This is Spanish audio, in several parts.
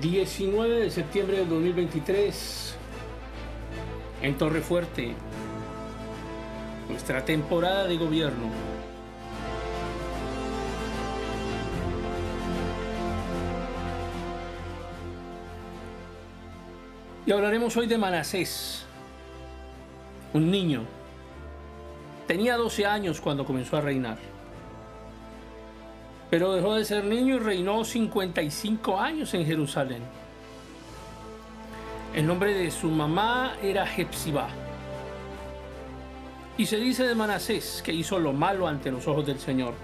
19 de septiembre del 2023 en Torre Fuerte, nuestra temporada de gobierno. Y hablaremos hoy de Manasés, un niño. Tenía 12 años cuando comenzó a reinar pero dejó de ser niño y reinó 55 años en Jerusalén. El nombre de su mamá era Hepzibá. Y se dice de Manasés que hizo lo malo ante los ojos del Señor,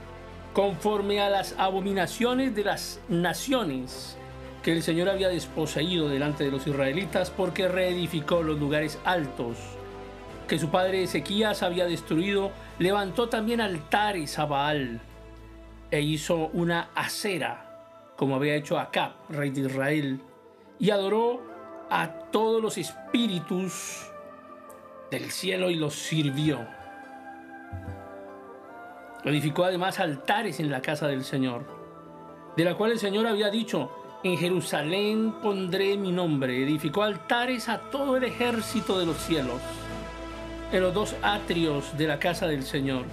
conforme a las abominaciones de las naciones que el Señor había desposeído delante de los israelitas, porque reedificó los lugares altos que su padre Ezequías había destruido, levantó también altares a Baal e hizo una acera, como había hecho Acab, rey de Israel, y adoró a todos los espíritus del cielo y los sirvió. Edificó además altares en la casa del Señor, de la cual el Señor había dicho, en Jerusalén pondré mi nombre. Edificó altares a todo el ejército de los cielos, en los dos atrios de la casa del Señor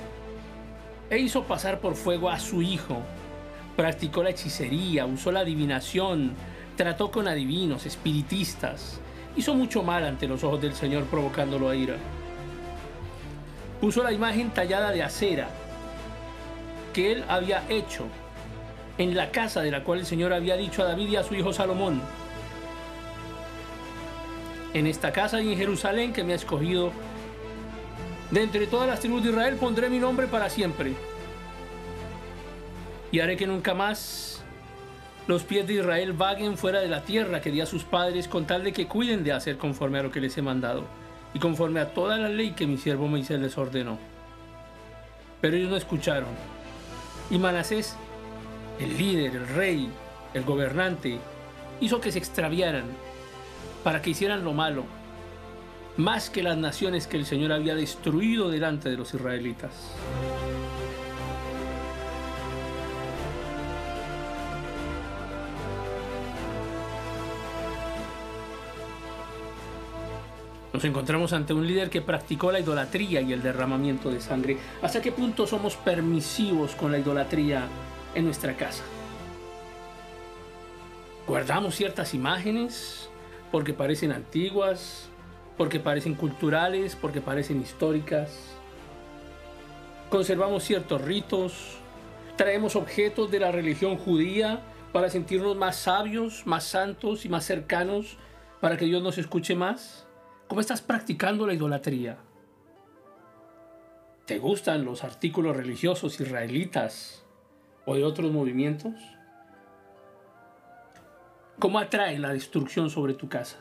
e hizo pasar por fuego a su hijo. Practicó la hechicería, usó la adivinación, trató con adivinos, espiritistas. Hizo mucho mal ante los ojos del Señor provocándolo a ira. Puso la imagen tallada de acera que él había hecho en la casa de la cual el Señor había dicho a David y a su hijo Salomón. En esta casa y en Jerusalén que me ha escogido de entre todas las tribus de Israel pondré mi nombre para siempre. Y haré que nunca más los pies de Israel vaguen fuera de la tierra que di a sus padres con tal de que cuiden de hacer conforme a lo que les he mandado y conforme a toda la ley que mi siervo Moisés les ordenó. Pero ellos no escucharon. Y Manasés, el líder, el rey, el gobernante, hizo que se extraviaran para que hicieran lo malo más que las naciones que el Señor había destruido delante de los israelitas. Nos encontramos ante un líder que practicó la idolatría y el derramamiento de sangre. ¿Hasta qué punto somos permisivos con la idolatría en nuestra casa? ¿Guardamos ciertas imágenes porque parecen antiguas, porque parecen culturales, porque parecen históricas. Conservamos ciertos ritos, traemos objetos de la religión judía para sentirnos más sabios, más santos y más cercanos, para que Dios nos escuche más. ¿Cómo estás practicando la idolatría? ¿Te gustan los artículos religiosos israelitas o de otros movimientos? ¿Cómo atrae la destrucción sobre tu casa?